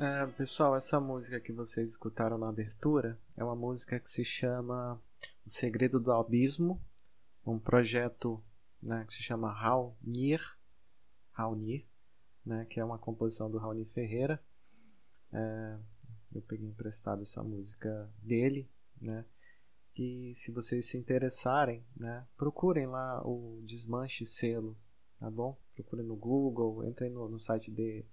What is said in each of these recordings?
É, pessoal, essa música que vocês escutaram na abertura é uma música que se chama O Segredo do Abismo, um projeto né, que se chama Raunir, Raunir né, que é uma composição do Raoni Ferreira. É, eu peguei emprestado essa música dele, né? E se vocês se interessarem, né, procurem lá o Desmanche Selo, tá bom? Procurem no Google, entrem no, no site de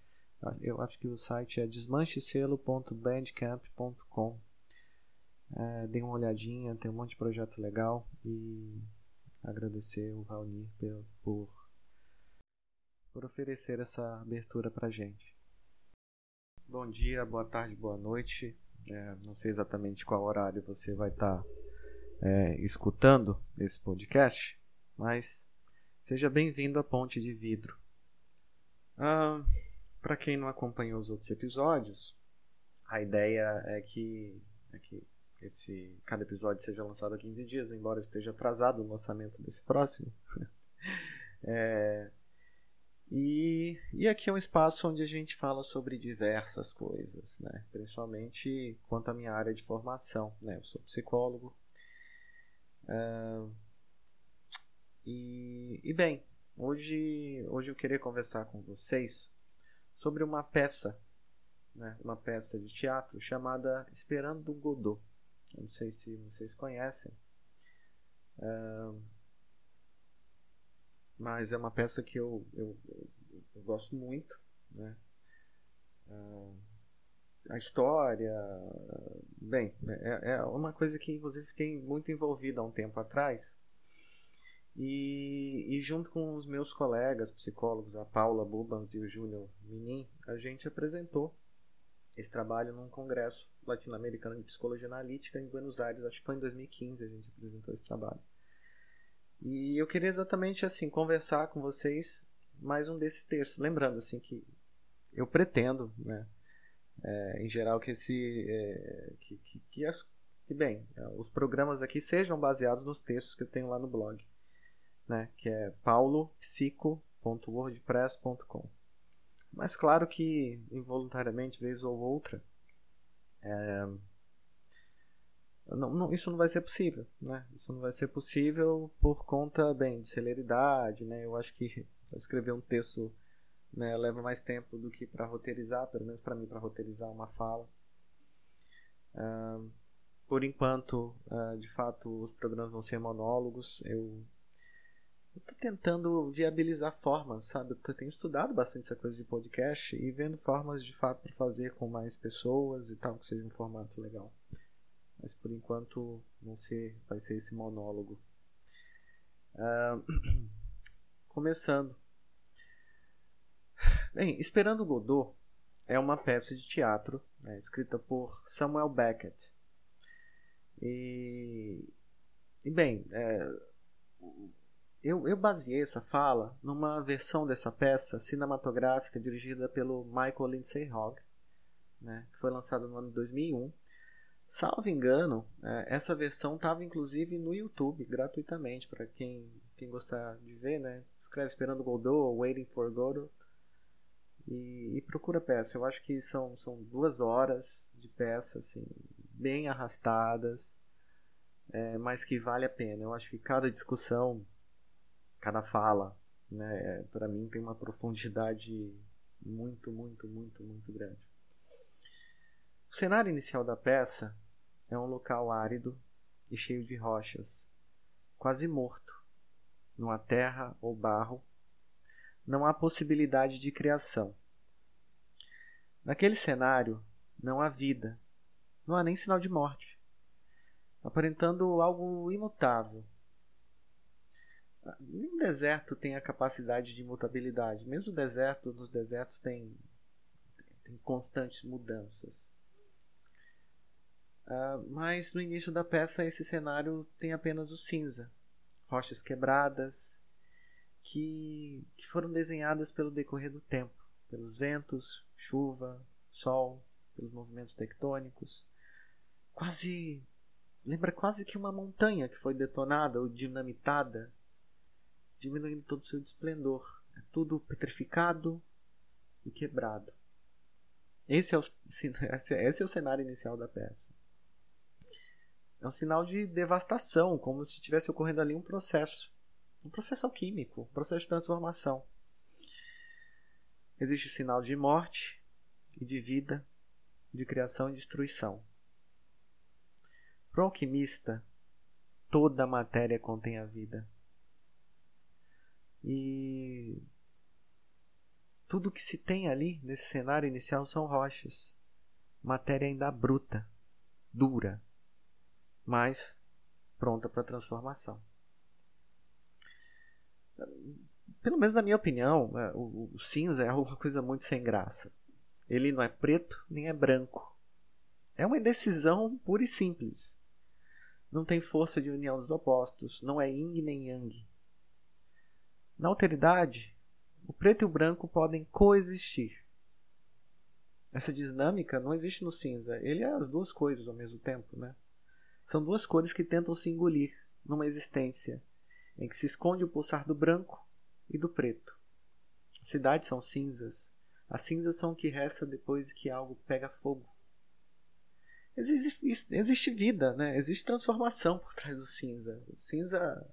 eu acho que o site é desmanchecelo.bandcamp.com. É, uma olhadinha, tem um monte de projeto legal e agradecer o Raoni por, por, por oferecer essa abertura pra gente. Bom dia, boa tarde, boa noite. É, não sei exatamente qual horário você vai estar tá, é, escutando esse podcast, mas seja bem-vindo à Ponte de Vidro. Para quem não acompanhou os outros episódios, a ideia é que, é que esse, cada episódio seja lançado há 15 dias, embora esteja atrasado o lançamento desse próximo. é, e, e aqui é um espaço onde a gente fala sobre diversas coisas, né? principalmente quanto à minha área de formação. Né? Eu sou psicólogo. Uh, e, e bem, hoje, hoje eu queria conversar com vocês sobre uma peça, né? uma peça de teatro chamada Esperando Godot. Não sei se vocês conhecem. Uh, mas é uma peça que eu, eu, eu, gosto muito, né? Uh, a história, bem, é, é uma coisa que inclusive fiquei muito envolvido há um tempo atrás. E, e junto com os meus colegas psicólogos, a Paula Bubans e o Júnior Minin, a gente apresentou esse trabalho num congresso latino-americano de psicologia analítica em Buenos Aires, acho que foi em 2015 a gente apresentou esse trabalho. E eu queria exatamente assim conversar com vocês mais um desses textos, lembrando assim que eu pretendo, né, é, em geral que esse é, que, que, que, as, que, bem, os programas aqui sejam baseados nos textos que eu tenho lá no blog, né, que é paulopsico.wordpress.com. Mas claro que involuntariamente vez ou outra é, não, não, isso não vai ser possível, né? Isso não vai ser possível por conta, bem, de celeridade, né? Eu acho que escrever um texto né, leva mais tempo do que para roteirizar, pelo menos para mim, para roteirizar uma fala. Por enquanto, uh, de fato, os programas vão ser monólogos. Eu estou tentando viabilizar formas, sabe? Eu tenho estudado bastante essa coisa de podcast e vendo formas de fato para fazer com mais pessoas e tal, que seja um formato legal mas por enquanto não ser, vai ser esse monólogo. Uh, começando. Bem, Esperando Godot é uma peça de teatro né, escrita por Samuel Beckett. E, e bem, é, eu, eu baseei essa fala numa versão dessa peça cinematográfica dirigida pelo Michael Lindsay Hogg, né, que foi lançada no ano de 2001 Salvo engano, é, essa versão estava inclusive no YouTube gratuitamente para quem, quem gostar de ver, né? Escreve Esperando Godot Waiting for Godot e, e, procura peça. Eu acho que são, são duas horas de peça, assim, bem arrastadas, é, mas que vale a pena. Eu acho que cada discussão, cada fala, né, para mim tem uma profundidade muito, muito, muito, muito grande. O cenário inicial da peça é um local árido e cheio de rochas, quase morto. Não há terra ou barro. Não há possibilidade de criação. Naquele cenário não há vida, não há nem sinal de morte, aparentando algo imutável. Nenhum deserto tem a capacidade de imutabilidade. Mesmo o deserto, nos desertos tem, tem constantes mudanças. Uh, mas no início da peça esse cenário tem apenas o cinza, rochas quebradas que, que foram desenhadas pelo decorrer do tempo, pelos ventos, chuva, sol, pelos movimentos tectônicos. Quase lembra quase que uma montanha que foi detonada ou dinamitada, diminuindo todo o seu esplendor. É tudo petrificado e quebrado. Esse é, o, esse é o cenário inicial da peça. É um sinal de devastação, como se estivesse ocorrendo ali um processo. Um processo alquímico, um processo de transformação. Existe sinal de morte e de vida, de criação e destruição. Para o alquimista, toda a matéria contém a vida. E tudo que se tem ali nesse cenário inicial são rochas. Matéria ainda bruta, dura, mas pronta para transformação. Pelo menos na minha opinião, é, o, cinza é uma coisa muito sem graça. Ele não é preto nem é branco. É uma indecisão pura e simples. Não tem força de união dos opostos, não é yin nem yang. Na alteridade, o preto e o branco podem coexistir. Essa dinâmica não existe no cinza. Ele é as duas coisas ao mesmo tempo, né? São duas cores que tentam se engolir numa existência em que se esconde o pulsar do branco e do preto. As cidades são cinzas. As cinzas são o que resta depois que algo pega fogo. Existe, existe vida, né? existe transformação por trás do cinza. O cinza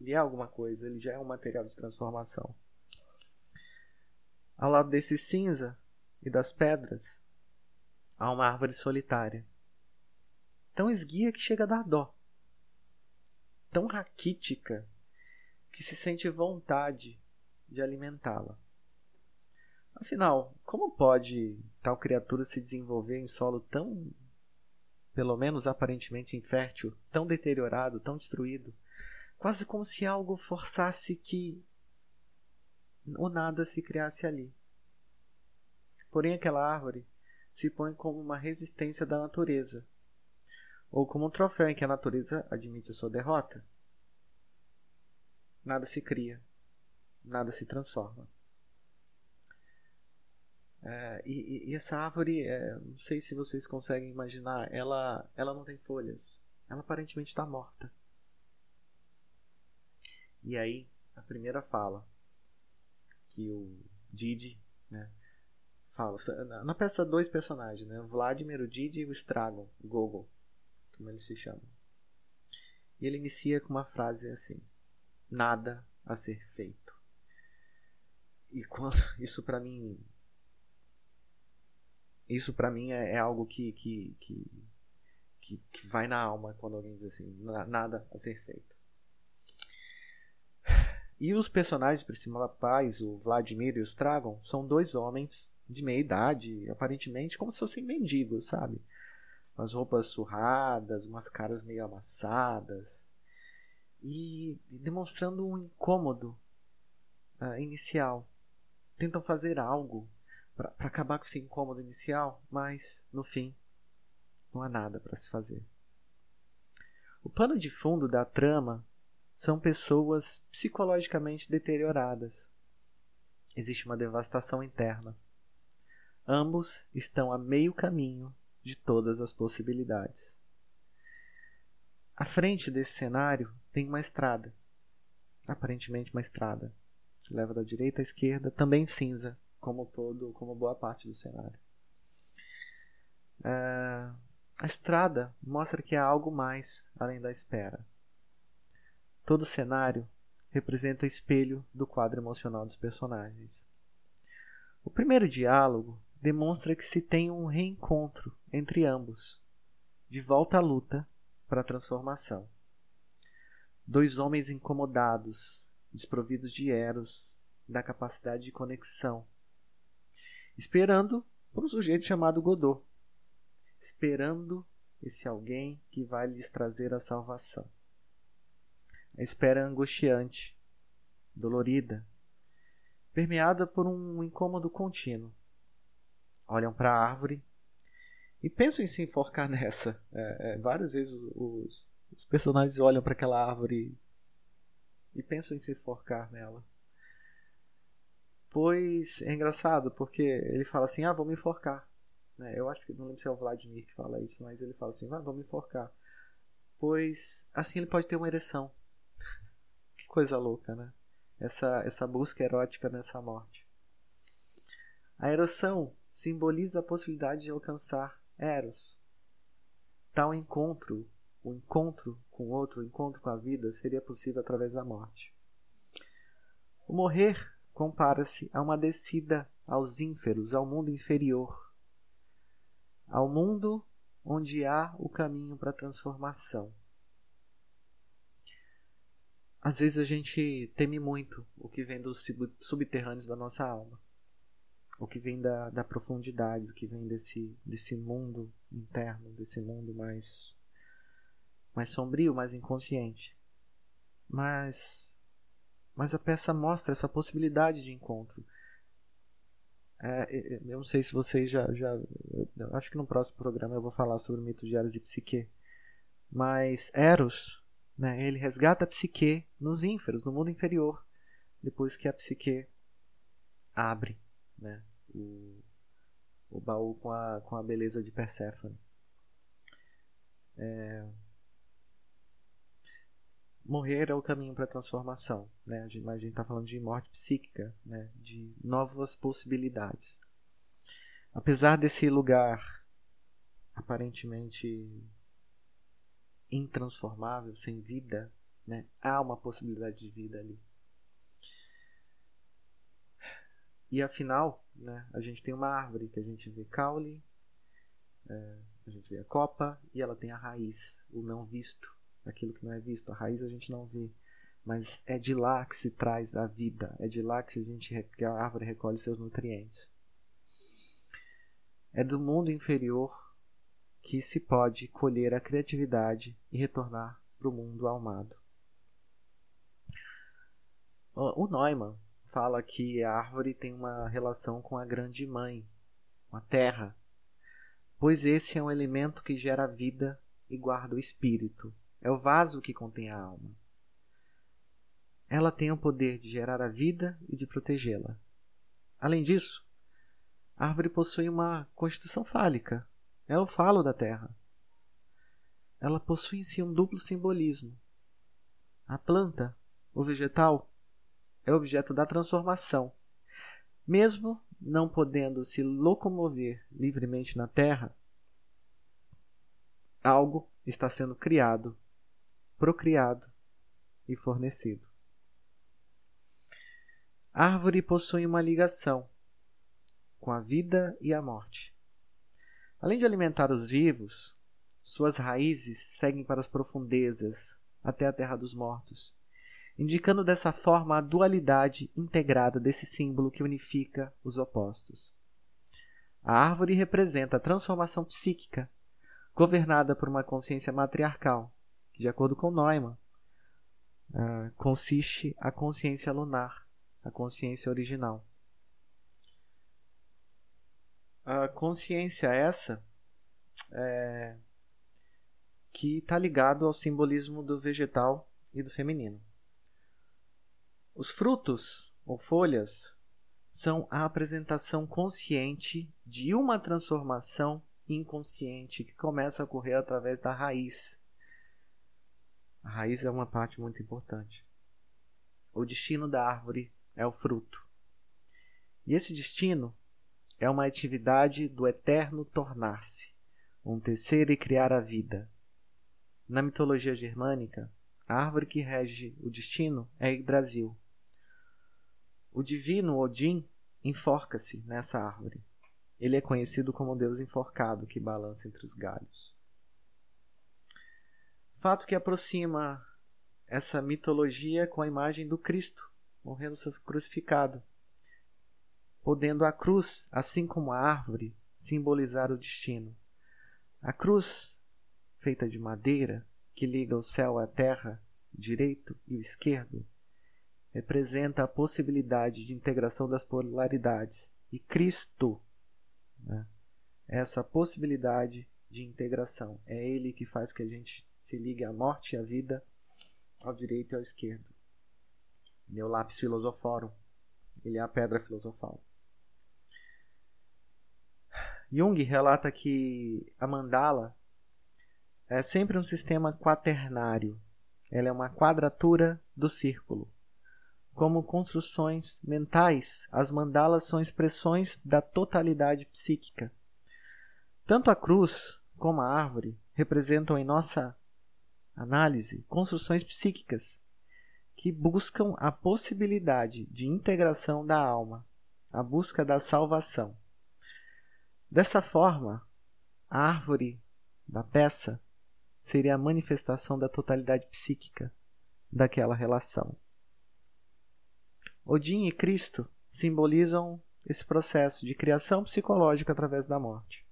ele é alguma coisa, ele já é um material de transformação. Ao lado desse cinza e das pedras, há uma árvore solitária. Tão esguia que chega a dar dó. Tão raquítica que se sente vontade de alimentá-la. Afinal, como pode tal criatura se desenvolver em solo tão, pelo menos aparentemente infértil, tão deteriorado, tão destruído, quase como se algo forçasse que o nada se criasse ali? Porém, aquela árvore se põe como uma resistência da natureza, ou como um troféu em que a natureza admite a sua derrota nada se cria, nada se transforma. É, e, e, essa árvore, é, não sei se vocês conseguem imaginar, ela, ela não tem folhas. Ela aparentemente está morta. E aí, a primeira fala que o Didi né, fala. Na, peça, dois personagens, né, Vladimir, o Didi e o Stragon, o Gogol, como eles se chamam. E ele inicia com uma frase assim: nada a ser feito. E quando isso para mim isso para mim é, é, algo que que, que que, que vai na alma quando alguém diz assim, nada a ser feito. E os personagens principais, o Vladimir e o Stragon, são dois homens de meia idade, aparentemente como se fossem mendigos, sabe? Umas roupas surradas, umas caras meio amassadas, e demonstrando um incômodo uh, inicial. Tentam fazer algo para acabar com esse incômodo inicial, mas no fim não há nada para se fazer. O pano de fundo da trama são pessoas psicologicamente deterioradas. Existe uma devastação interna. Ambos estão a meio caminho de todas as possibilidades. À frente desse cenário tem uma estrada. Aparentemente uma estrada. Que leva da direita à esquerda, também cinza, como todo, como boa parte do cenário. É, a estrada mostra que há algo mais além da espera. Todo cenário representa o espelho do quadro emocional dos personagens. O primeiro diálogo demonstra que se tem um reencontro entre ambos, de volta à luta para a transformação. Dois homens incomodados, desprovidos de eros, da capacidade de conexão, esperando por um sujeito chamado Godot, esperando esse alguém que vai lhes trazer a salvação. A espera angustiante, dolorida, permeada por um incômodo contínuo. Olham para a árvore e pensam em se enforcar nessa. É, é, várias vezes os, os personagens olham para aquela árvore e pensam em se enforcar nela. Pois é engraçado, porque ele fala assim: ah, vou me enforcar. Né? Eu acho que não lembro se é o Vladimir que fala isso, mas ele fala assim: ah, me enforcar. Pois assim ele pode ter uma ereção. Que coisa louca, né? Essa, essa busca erótica nessa morte. A ereção simboliza a possibilidade de alcançar Eros. Tal encontro, o encontro com outro, o encontro com a vida, seria possível através da morte. O morrer compara-se a uma descida aos ínferos, ao mundo inferior, ao mundo onde há o caminho para a transformação. Às vezes a gente teme muito o que vem dos subterrâneos da nossa alma, o que vem da, da profundidade, o que vem desse, desse mundo interno, desse mundo mais, mais sombrio, mais inconsciente. Mas, mas a peça mostra essa possibilidade de encontro. É, eu não sei se vocês já, já. acho que no próximo programa eu vou falar sobre o mito de Eros e Psique. Mas Eros né? Ele resgata a psique nos ínferos, no mundo inferior, depois que a psique abre né? o, o baú com a, com a beleza de Perséfone. É... Morrer é o caminho para a transformação. Né? A gente está falando de morte psíquica, né? de novas possibilidades. Apesar desse lugar aparentemente intransformável, sem vida, né? há uma possibilidade de vida ali. E afinal, né, a gente tem uma árvore que a gente vê caule, é, a gente vê a copa e ela tem a raiz, o não visto, aquilo que não é visto. A raiz a gente não vê, mas é de lá que se traz a vida, é de lá que a gente que a árvore recolhe seus nutrientes. É do mundo inferior que se pode colher a criatividade e retornar para o mundo almado. O Neumann fala que a árvore tem uma relação com a grande mãe, com a terra, pois esse é um elemento que gera vida e guarda o espírito. É o vaso que contém a alma. Ela tem o poder de gerar a vida e de protegê-la. Além disso, a árvore possui uma constituição fálica, é o falo da terra. Ela possui em si um duplo simbolismo. A planta, o vegetal, é objeto da transformação. Mesmo não podendo se locomover livremente na terra, algo está sendo criado, procriado e fornecido. A árvore possui uma ligação com a vida e a morte. Além de alimentar os vivos, suas raízes seguem para as profundezas, até a terra dos mortos, indicando dessa forma a dualidade integrada desse símbolo que unifica os opostos. A árvore representa a transformação psíquica, governada por uma consciência matriarcal, que, de acordo com Neumann, uh, consiste a consciência lunar, a consciência original. A consciência essa é, que está ligado ao simbolismo do vegetal e do feminino. Os frutos ou folhas são a apresentação consciente de uma transformação inconsciente que começa a ocorrer através da raiz. A raiz é uma parte muito importante. O destino da árvore é o fruto. E esse destino é uma atividade do eterno tornar-se, um tecer e criar a vida. Na mitologia germânica, a árvore que rege o destino é Yggdrasil. O divino Odin enforca-se nessa árvore. Ele é conhecido como Deus enforcado que balança entre os galhos. Fato que aproxima essa mitologia com a imagem do Cristo morrendo crucificado podendo a cruz, assim como a árvore, simbolizar o destino. A cruz, feita de madeira, que liga o céu à terra, direito e o esquerdo, representa a possibilidade de integração das polaridades. E Cristo, né, essa possibilidade de integração, é Ele que faz que a gente se ligue à morte e à vida, ao direito e ao esquerdo. Meu lápis filosoforum, ele é a pedra filosofal. Jung relata que a mandala é sempre um sistema quaternário. Ela é uma quadratura do círculo, como construções mentais, as mandalas são expressões da totalidade psíquica. Tanto a cruz como a árvore representam em nossa análise construções psíquicas que buscam a possibilidade de integração da alma, a busca da salvação. Dessa forma, a árvore da peça seria a manifestação da totalidade psíquica daquela relação. Odin e Cristo simbolizam esse processo de criação psicológica através da morte.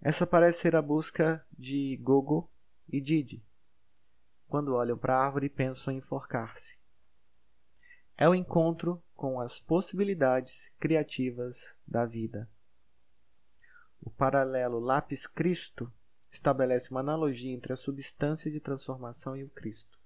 Essa parece ser a busca de Gogo e Didi, quando olham para a árvore e pensam em enforcar-se. É o encontro com as possibilidades criativas da vida. O paralelo lápis Cristo estabelece uma analogia entre a substância de transformação e o Cristo.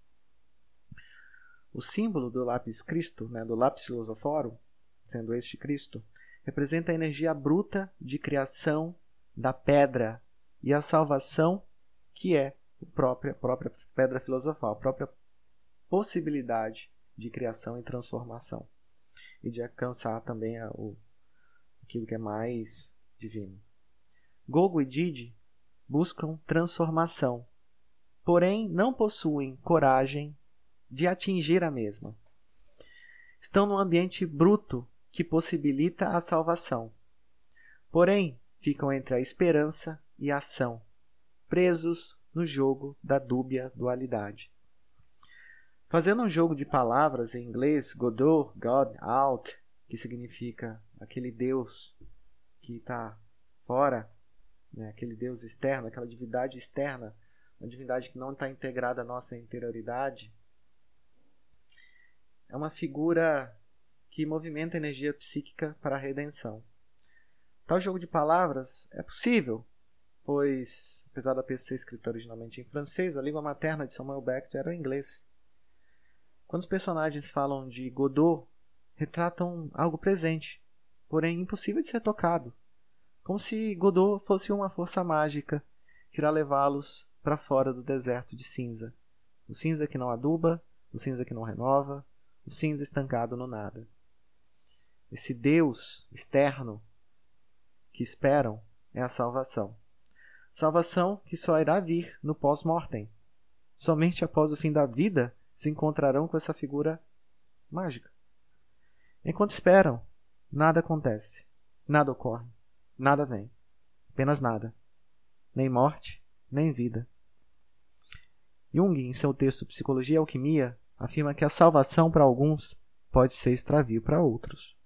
O símbolo do lápis Cristo, né, do lápis filosoforum, sendo este Cristo, representa a energia bruta de criação da pedra e a salvação que é a própria, própria pedra filosofal, a própria possibilidade de criação e transformação e de alcançar também a, o, aquilo que é mais divino. Gogo e Didi buscam transformação, porém não possuem coragem de atingir a mesma. Estão num ambiente bruto que possibilita a salvação. Porém, ficam entre a esperança e a ação, presos no jogo da dúbia dualidade. Fazendo um jogo de palavras em inglês, Godot, God, out, que significa aquele Deus que está fora, né, aquele Deus externo, aquela divindade externa, uma divindade que não está integrada à nossa interioridade, é uma figura que movimenta a energia psíquica para a redenção. Tal jogo de palavras é possível, pois, apesar da peça ser escrita originalmente em francês, a língua materna de Samuel Beckett era o inglês. Quando os personagens falam de Godot, retratam algo presente, porém impossível de ser tocado, como se Godot fosse uma força mágica que irá levá-los para fora do deserto de cinza. O cinza que não aduba, o cinza que não renova, o cinza estancado no nada. Esse Deus externo que esperam é a salvação. Salvação que só irá vir no pós-mortem. Somente após o fim da vida se encontrarão com essa figura mágica. Enquanto esperam, nada acontece, nada ocorre, nada vem, apenas nada, nem morte, nem vida. Jung, em seu texto Psicologia e Alquimia, afirma que a salvação para alguns pode ser extravio para outros.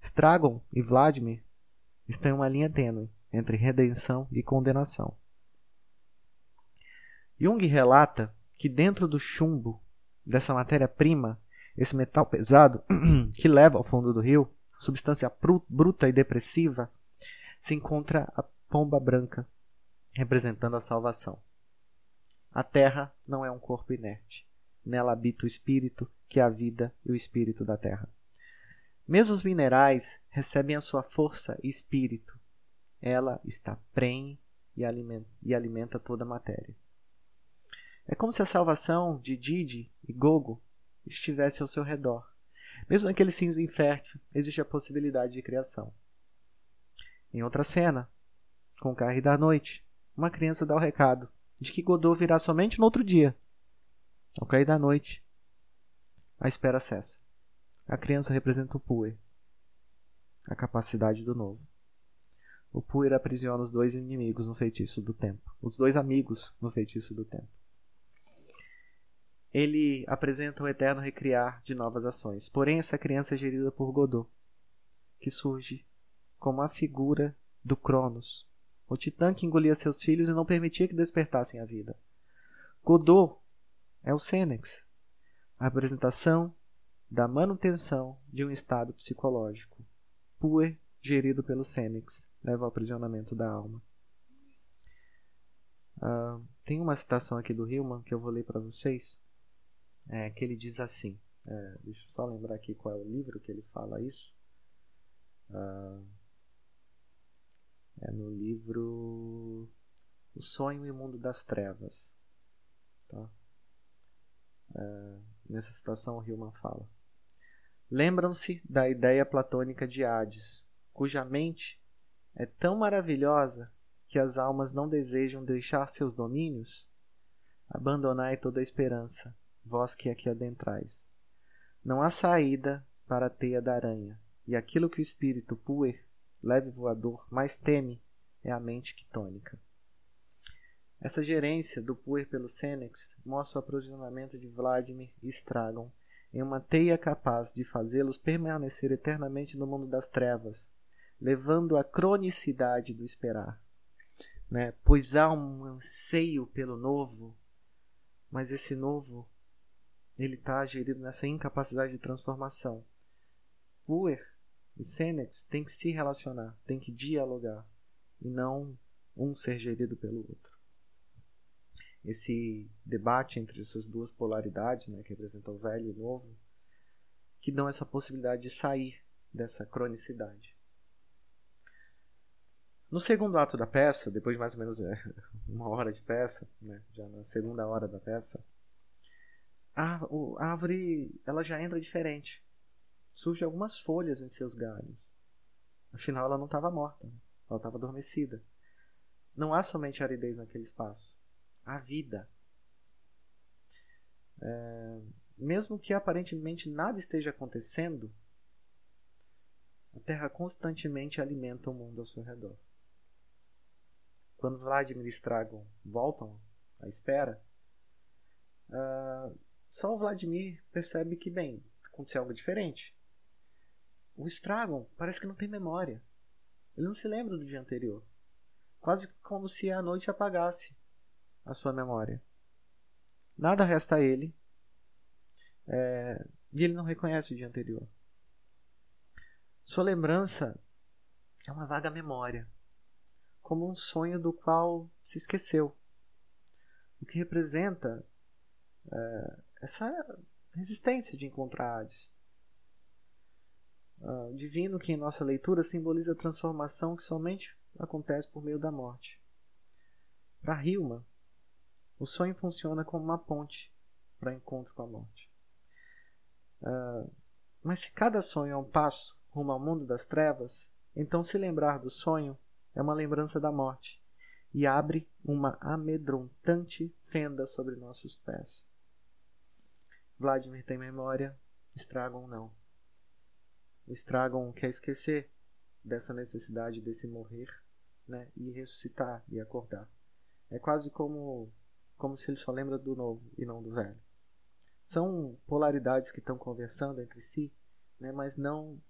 Stragon e Vladimir estão em uma linha tênue entre redenção e condenação. Jung relata que dentro do chumbo dessa matéria-prima, esse metal pesado que leva ao fundo do rio, substância bruta e depressiva, se encontra a pomba branca, representando a salvação. A terra não é um corpo inerte. Nela habita o espírito, que é a vida e o espírito da terra. Mesmo os minerais recebem a sua força e espírito. Ela está prenhe e alimenta, e alimenta toda a matéria. É como se a salvação de Didi e Gogo estivesse ao seu redor. Mesmo naquele cinza infértil, existe a possibilidade de criação. Em outra cena, com o carro da noite, uma criança dá o recado de que Godot virá somente no outro dia, ao cair da noite, a espera cessa. A criança representa o Puer, a capacidade do novo. O Puer aprisiona os dois inimigos no feitiço do tempo, os dois amigos no feitiço do tempo. Ele apresenta o eterno recriar de novas ações, porém essa criança é gerida por Godot, que surge como a figura do Cronos, o titã que engolia seus filhos e não permitia que despertassem a vida. Godot é o Senex, a representação da manutenção de um estado psicológico. Puer, gerido pelo Senex, leva ao aprisionamento da alma. Uh, tem uma citação aqui do Hillman que eu vou ler para vocês, é, que ele diz assim. É, deixa eu só lembrar aqui qual é o livro que ele fala isso. Uh, é no livro O Sonho e o Mundo das Trevas. Tá? Uh, nessa situação Hillman fala. Lembram-se da ideia platônica de Hades, cuja mente é tão maravilhosa que as almas não desejam deixar seus domínios? Abandonai toda a esperança, vós que aqui adentrais. Não há saída para a teia da aranha, e aquilo que o espírito puer, leve voador, mais teme é a mente quitônica. Essa gerência do puer pelo Senex mostra o aprisionamento de Vladimir e Stragon em uma teia capaz de fazê-los permanecer eternamente no mundo das trevas, levando a cronicidade do esperar. Né? Pois há um anseio pelo novo, mas esse novo ele está gerido nessa incapacidade de transformação. Puer e Senex têm que se relacionar, têm que dialogar, e não um ser gerido pelo outro. Esse debate entre essas duas polaridades, né, que representam o velho e o novo, que dão essa possibilidade de sair dessa cronicidade. No segundo ato da peça, depois de mais ou menos é, uma hora de peça, né, já na segunda hora da peça, a, a árvore ela já entra diferente. Surgem algumas folhas em seus galhos. Afinal, ela não estava morta, né? ela estava adormecida. Não há somente aridez naquele espaço, há vida. É, mesmo que aparentemente nada esteja acontecendo, a Terra constantemente alimenta o mundo ao seu redor. Quando Vladimir e Stragon voltam à espera, uh, só o Vladimir percebe que, bem, aconteceu algo diferente. O Stragon parece que não tem memória. Ele não se lembra do dia anterior. Quase como se a noite apagasse a sua memória. Nada resta a ele. É, e ele não reconhece o dia anterior. Sua lembrança é uma vaga memória, como um sonho do qual se esqueceu. O que representa é, essa resistência de encontrar Hades. Uh, divino que em nossa leitura simboliza a transformação que somente acontece por meio da morte. Para Hilma, o sonho funciona como uma ponte para encontro com a morte. Uh, mas se cada sonho é um passo rumo ao mundo das trevas, então se lembrar do sonho é uma lembrança da morte e abre uma amedrontante fenda sobre nossos pés. Vladimir tem memória, Stragon não. O Stragon quer esquecer dessa necessidade desse morrer, né, e ressuscitar e acordar. É quase como como se ele só lembra do novo e não do velho. São polaridades que estão conversando entre si, né, mas não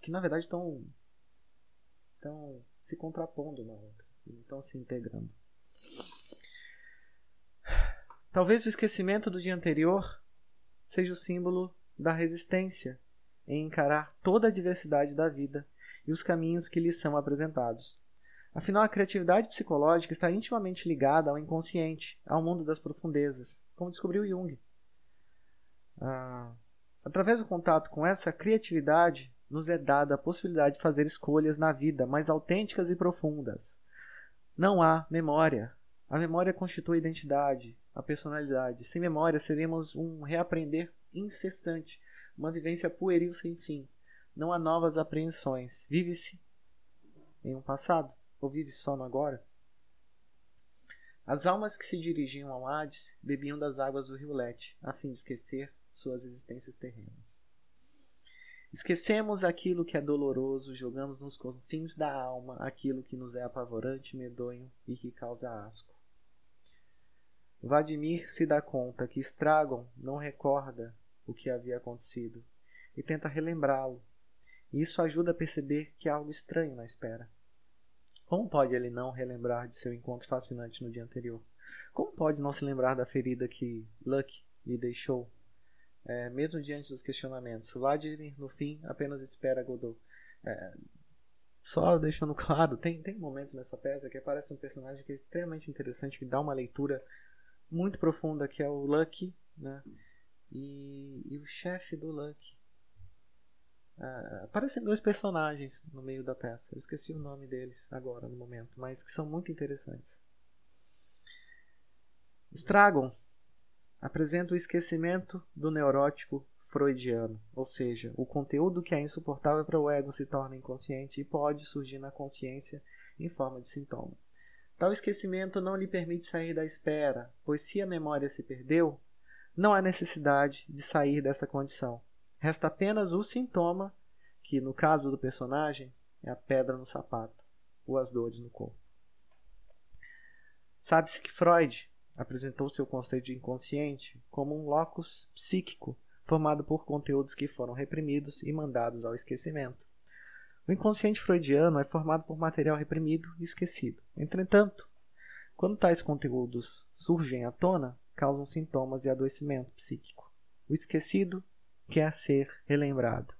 que na verdade estão estão se contrapondo uma outra, estão se integrando. Talvez o esquecimento do dia anterior seja o símbolo da resistência em encarar toda a diversidade da vida e os caminhos que lhe são apresentados. Afinal, a criatividade psicológica está intimamente ligada ao inconsciente, ao mundo das profundezas, como descobriu Jung. Ah, através do contato com essa criatividade, nos é dada a possibilidade de fazer escolhas na vida mais autênticas e profundas. Não há memória. A memória constitui a identidade, a personalidade. Sem memória, seremos um reaprender incessante, uma vivência pueril sem fim. Não há novas apreensões. Vive-se em um passado ou vive-se só no agora? As almas que se dirigiam ao Hades bebiam das águas do rio Lete, a fim de esquecer suas existências terrenas. Esquecemos aquilo que é doloroso, jogamos nos confins da alma aquilo que nos é apavorante, medonho e que causa asco. Vladimir se dá conta que Stragon não recorda o que havia acontecido e tenta relembrá-lo. Isso ajuda a perceber que há algo estranho na espera. Como pode ele não relembrar de seu encontro fascinante no dia anterior? Como pode não se lembrar da ferida que Luck lhe deixou? É, mesmo diante dos questionamentos, Vladimir, no fim, apenas espera Godot. É, só deixando claro, tem, tem um momento nessa peça que aparece um personagem que é extremamente interessante, que dá uma leitura muito profunda que é o Lucky, né? E, e o chefe do Lucky. Ah, aparecem dois personagens no meio da peça. Eu esqueci o nome deles agora no momento, mas que são muito interessantes. Stragon apresenta o esquecimento do neurótico freudiano, ou seja, o conteúdo que é insuportável para o ego se torna inconsciente e pode surgir na consciência em forma de sintoma. Tal esquecimento não lhe permite sair da espera, pois se a memória se perdeu, não há necessidade de sair dessa condição. Resta apenas o sintoma, que no caso do personagem é a pedra no sapato ou as dores no corpo. Sabe-se que Freud apresentou seu conceito de inconsciente como um locus psíquico formado por conteúdos que foram reprimidos e mandados ao esquecimento. O inconsciente freudiano é formado por material reprimido e esquecido. Entretanto, quando tais conteúdos surgem à tona, causam sintomas e adoecimento psíquico. O esquecido quer ser relembrado.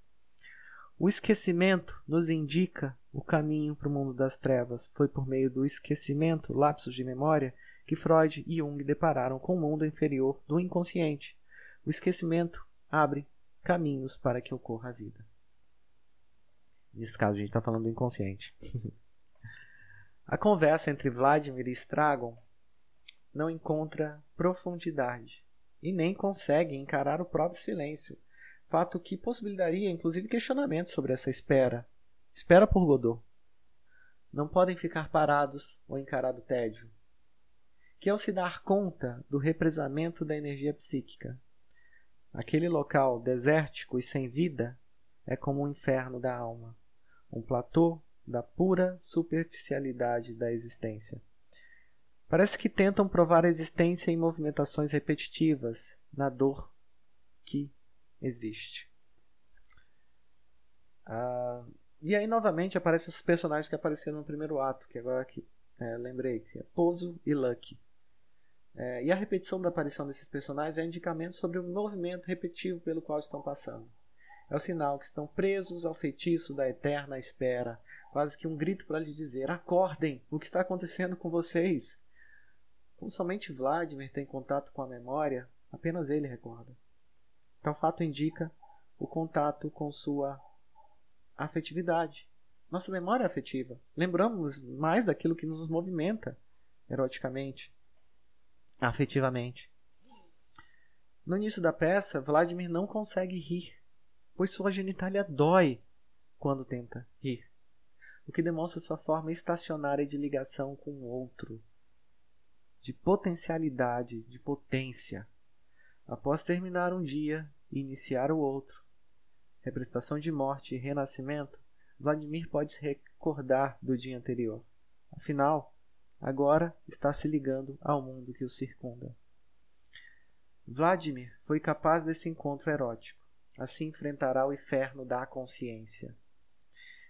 O esquecimento nos indica o caminho para o mundo das trevas. Foi por meio do esquecimento, lapsos de memória, que Freud e Jung depararam com o mundo inferior do inconsciente. O esquecimento abre caminhos para que ocorra a vida. Nesse caso, a gente está falando do inconsciente. a conversa entre Vladimir e Stragon não encontra profundidade e nem consegue encarar o próprio silêncio, fato que possibilitaria inclusive questionamentos sobre essa espera. Espera por Godot. Não podem ficar parados ou encarar o tédio, que é o se dar conta do represamento da energia psíquica, Aquele local desértico e sem vida é como um inferno da alma, um platô da pura superficialidade da existência. Parece que tentam provar a existência em movimentações repetitivas, na dor que existe. Ah, e aí novamente aparecem os personagens que apareceram no primeiro ato, que agora aqui é, lembrei, que é Pozo e Lucky. É, e a repetição da aparição desses personagens é indicamento sobre o movimento repetitivo pelo qual estão passando. É o sinal que estão presos ao feitiço da eterna espera, quase que um grito para lhes dizer: acordem, o que está acontecendo com vocês? Como somente Vladimir tem contato com a memória, apenas ele recorda. Tal fato indica o contato com sua afetividade. Nossa memória afetiva. Lembramos mais daquilo que nos movimenta eroticamente afetivamente. No início da peça, Vladimir não consegue rir, pois sua genitália dói quando tenta rir, o que demonstra sua forma estacionária de ligação com o outro, de potencialidade, de potência. Após terminar um dia e iniciar o outro, representação de morte e renascimento, Vladimir pode se recordar do dia anterior. Afinal, agora está se ligando ao mundo que o circunda. Vladimir foi capaz desse encontro erótico. Assim enfrentará o inferno da consciência.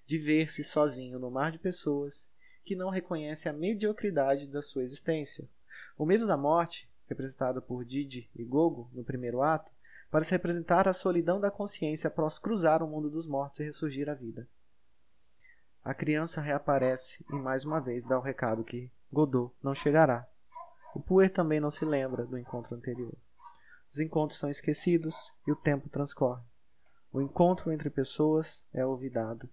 De ver-se sozinho no mar de pessoas que não reconhecem a mediocridade da sua existência. O medo da morte, representado por Didi e Gogo no primeiro ato, parece representar a solidão da consciência após cruzar o mundo dos mortos e ressurgir à vida. A criança reaparece e mais uma vez dá o recado que Godot não chegará. O Puer também não se lembra do encontro anterior. Os encontros são esquecidos e o tempo transcorre. O encontro entre pessoas é olvidado.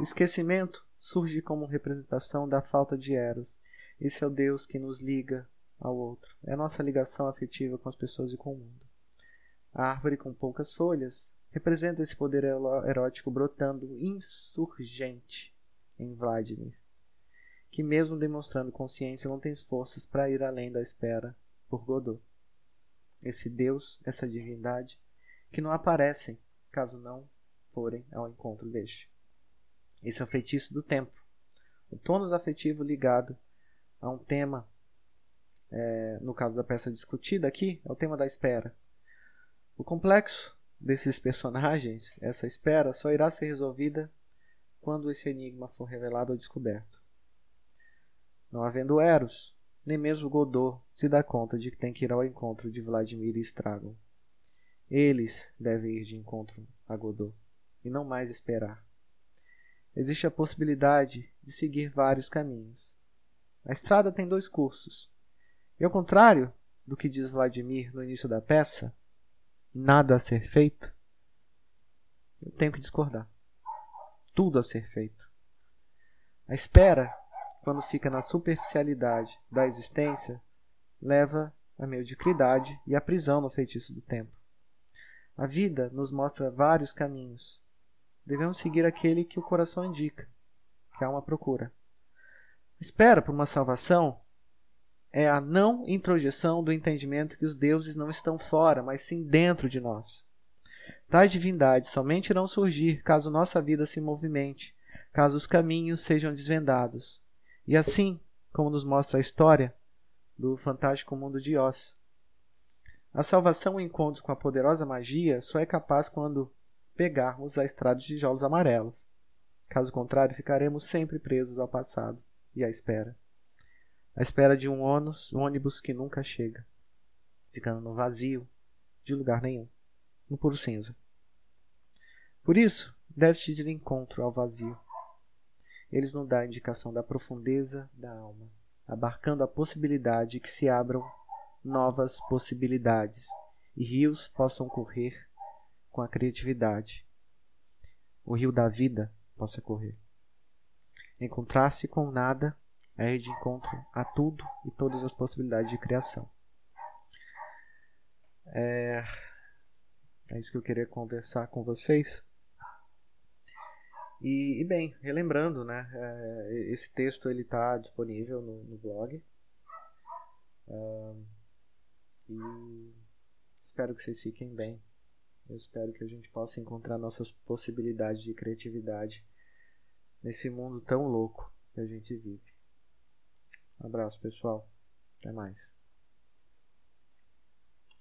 O esquecimento surge como representação da falta de Eros. Esse é o Deus que nos liga ao outro. É a nossa ligação afetiva com as pessoas e com o mundo. A árvore com poucas folhas representa esse poder erótico brotando insurgente em Vladimir que, mesmo demonstrando consciência, não tem forças para ir além da espera por Godot. Esse Deus, essa divindade, que não aparecem caso não forem ao encontro deste. Esse é o feitiço do tempo, o tônus afetivo ligado a um tema, é, no caso da peça discutida aqui, é o tema da espera. O complexo desses personagens, essa espera, só irá ser resolvida quando esse enigma for revelado ou descoberto. Não havendo Eros, nem mesmo Godot se dá conta de que tem que ir ao encontro de Vladimir e Stragon. Eles devem ir de encontro a Godot, e não mais esperar. Existe a possibilidade de seguir vários caminhos. A estrada tem dois cursos. E ao contrário do que diz Vladimir no início da peça, nada a ser feito, eu tenho que discordar. Tudo a ser feito. A espera quando fica na superficialidade da existência, leva a mediocridade e a prisão no feitiço do tempo. A vida nos mostra vários caminhos. Devemos seguir aquele que o coração indica, que há uma procura. Espera por uma salvação é a não introjeção do entendimento que os deuses não estão fora, mas sim dentro de nós. Tais divindades somente irão surgir caso nossa vida se movimente, caso os caminhos sejam desvendados. E assim, como nos mostra a história do fantástico mundo de Oz, a salvação e encontro com a poderosa magia só é capaz quando pegarmos a estrada de tijolos amarelos. Caso contrário, ficaremos sempre presos ao passado e à espera. À espera de um ônus, um ônibus que nunca chega, ficando no vazio, de lugar nenhum no puro cinza. Por isso, ir de encontro ao vazio. Eles nos dão indicação da profundeza da alma, abarcando a possibilidade que se abram novas possibilidades e rios possam correr com a criatividade. O rio da vida possa correr. Encontrar-se com nada é ir de encontro a tudo e todas as possibilidades de criação. É, é isso que eu queria conversar com vocês. E, e bem, relembrando, né, é, esse texto ele está disponível no, no blog. e espero que vocês fiquem bem. Eu espero que a gente possa encontrar nossas possibilidades de criatividade nesse mundo tão louco que a gente vive. Um abraço, pessoal. Até mais.